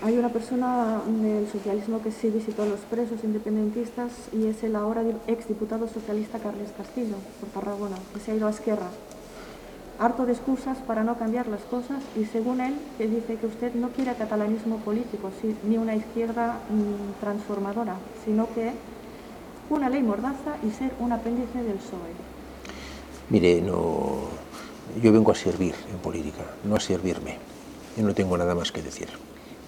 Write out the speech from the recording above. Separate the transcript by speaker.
Speaker 1: Hay una persona del socialismo que sí visitó a los presos independentistas y es el ahora exdiputado socialista Carles Castillo, por Tarragona, que se ha ido a Esquerra. Harto de excusas para no cambiar las cosas y según él, que dice que usted no quiere catalanismo político, ni una izquierda mm, transformadora, sino que una ley mordaza y ser un apéndice del PSOE.
Speaker 2: Mire, no, yo vengo a servir en política, no a servirme. Yo no tengo nada más que decir.